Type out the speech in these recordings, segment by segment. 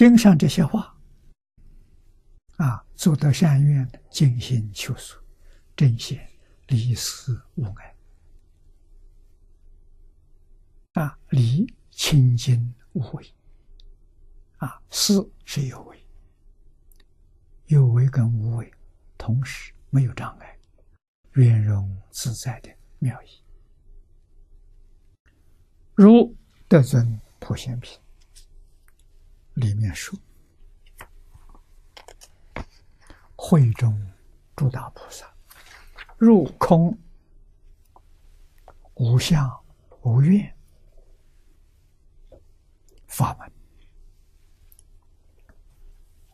经上这些话，啊，做得善愿，尽心求索，正显离思无碍，啊，离清净无为，啊，思是有为，有为跟无为同时没有障碍，圆融自在的妙意，如德尊普贤品。里面说：“会中诸大菩萨入空无相无愿法门，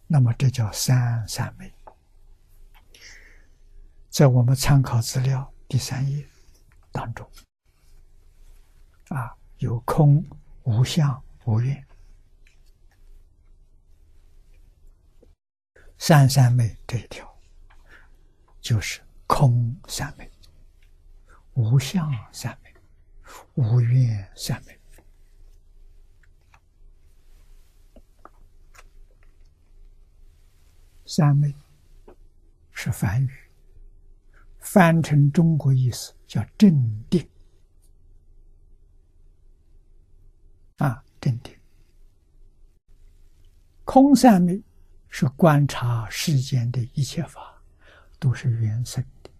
那么这叫三三昧。在我们参考资料第三页当中，啊，有空无相无愿。”三三昧这一条，就是空三昧、无相三昧、无愿三昧。三昧是梵语，翻成中国意思叫镇定。啊，镇定。空三昧。是观察世间的一切法，都是缘生的，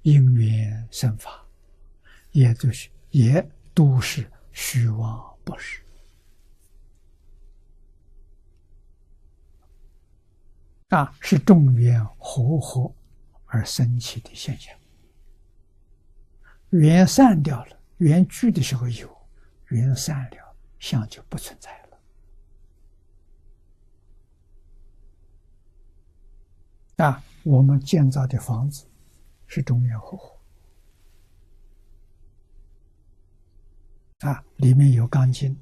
因缘生法，也就是也都是虚妄不实啊，是众缘和合而生起的现象。缘散掉了，缘聚的时候有，缘散了，相就不存在。啊，我们建造的房子是中原合伙。啊，里面有钢筋，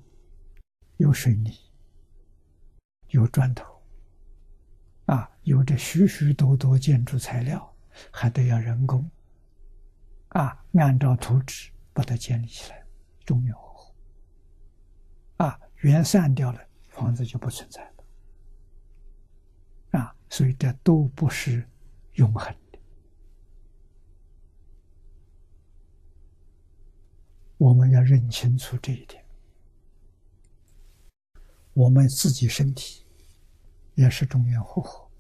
有水泥，有砖头，啊，有着许许多多建筑材料，还得要人工，啊，按照图纸把它建立起来，中原合伙。啊，缘散掉了，房子就不存在了。所以这都不是永恒的。我们要认清楚这一点。我们自己身体也是中原活合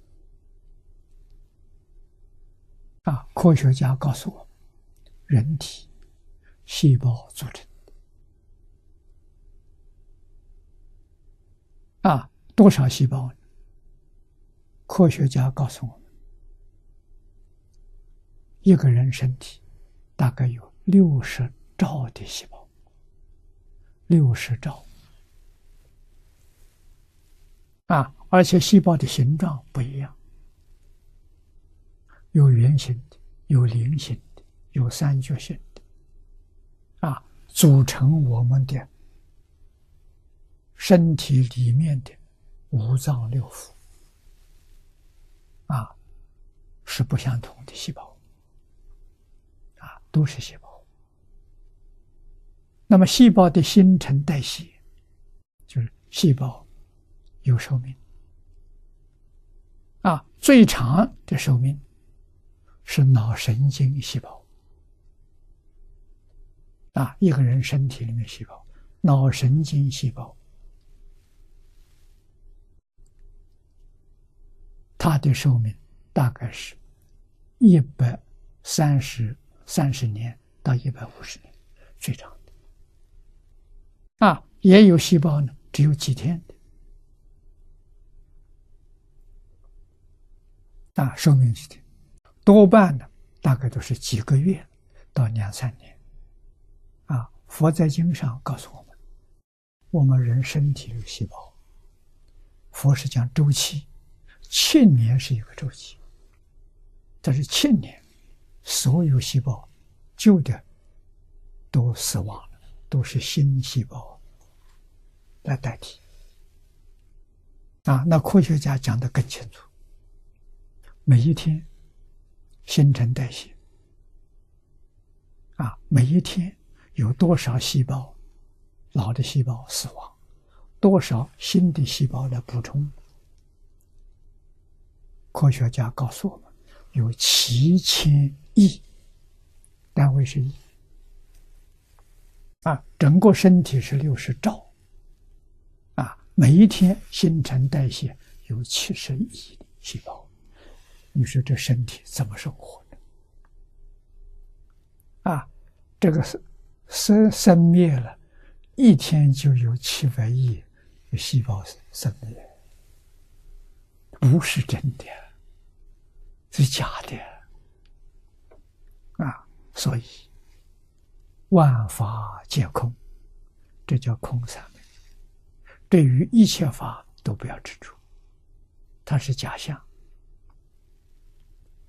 啊！科学家告诉我，人体细胞组成啊，多少细胞？科学家告诉我们，一个人身体大概有六十兆的细胞，六十兆啊！而且细胞的形状不一样，有圆形的，有菱形的，有三角形的，啊，组成我们的身体里面的五脏六腑。啊，是不相同的细胞，啊，都是细胞。那么细胞的新陈代谢，就是细胞有寿命，啊，最长的寿命是脑神经细胞，啊，一个人身体里面细胞，脑神经细胞。它的寿命大概是一百三十三十年到一百五十年，最长的。啊，也有细胞呢，只有几天的。啊，寿命几天，多半呢，大概都是几个月到两三年。啊，佛在经上告诉我们，我们人身体有细胞，佛是讲周期。千年是一个周期，但是千年，所有细胞旧的都死亡了，都是新细胞来代替。啊，那科学家讲的更清楚，每一天新陈代谢，啊，每一天有多少细胞老的细胞死亡，多少新的细胞来补充？科学家告诉我们，有七千亿，单位是亿啊，整个身体是六十兆。啊，每一天新陈代谢有七十亿细胞，你说这身体怎么生活呢？啊，这个生生生灭了，一天就有七百亿细胞生灭，不是真的。是假的啊！所以万法皆空，这叫空三昧。对于一切法都不要执着，它是假象，